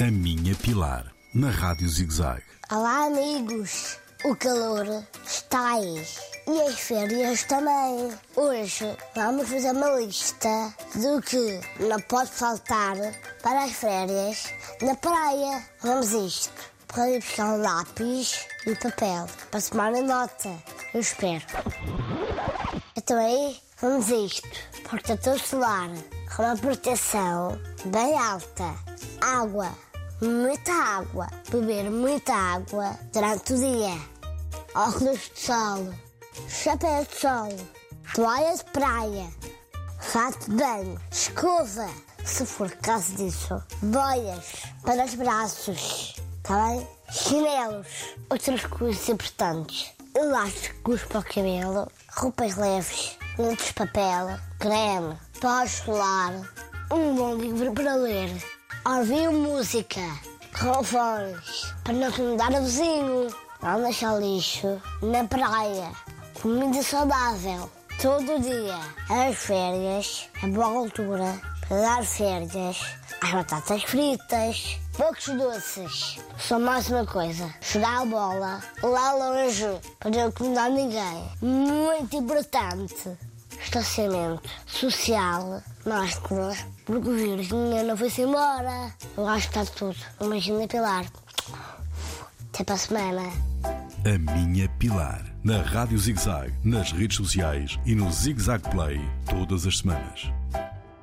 A Minha Pilar, na Rádio ZigZag. Olá, amigos! O calor está aí. E as férias também. Hoje vamos fazer uma lista do que não pode faltar para as férias na praia. Vamos isto. Podem buscar um lápis e papel para tomar a nota. Eu espero. Então aí, vamos isto. Protetor solar com uma proteção bem alta. Água, muita água. Beber muita água durante o dia. Óculos de sol, chapéu de sol, toalha de praia, fato de banho, escova, se for caso disso, boias para os braços, tá bem? Chinelos, outras coisas importantes, elásticos para o cabelo, roupas leves, lentes de papel, creme, pó solar, um bom livro para ler, ouvir música, com fones, para não incomodar o vizinho, não deixar lixo na praia, comida saudável, todo dia, as férias, a boa altura para dar férias, as batatas fritas, poucos doces. Só mais uma coisa, jogar a bola lá longe para não incomodar ninguém. Muito importante. Estacionamento social, máscara, porque o vírus ainda não foi-se embora. Eu acho que está tudo. Imagina Pilar. Até para a semana. A Minha Pilar, na Rádio ZigZag, nas redes sociais e no ZigZag Play, todas as semanas.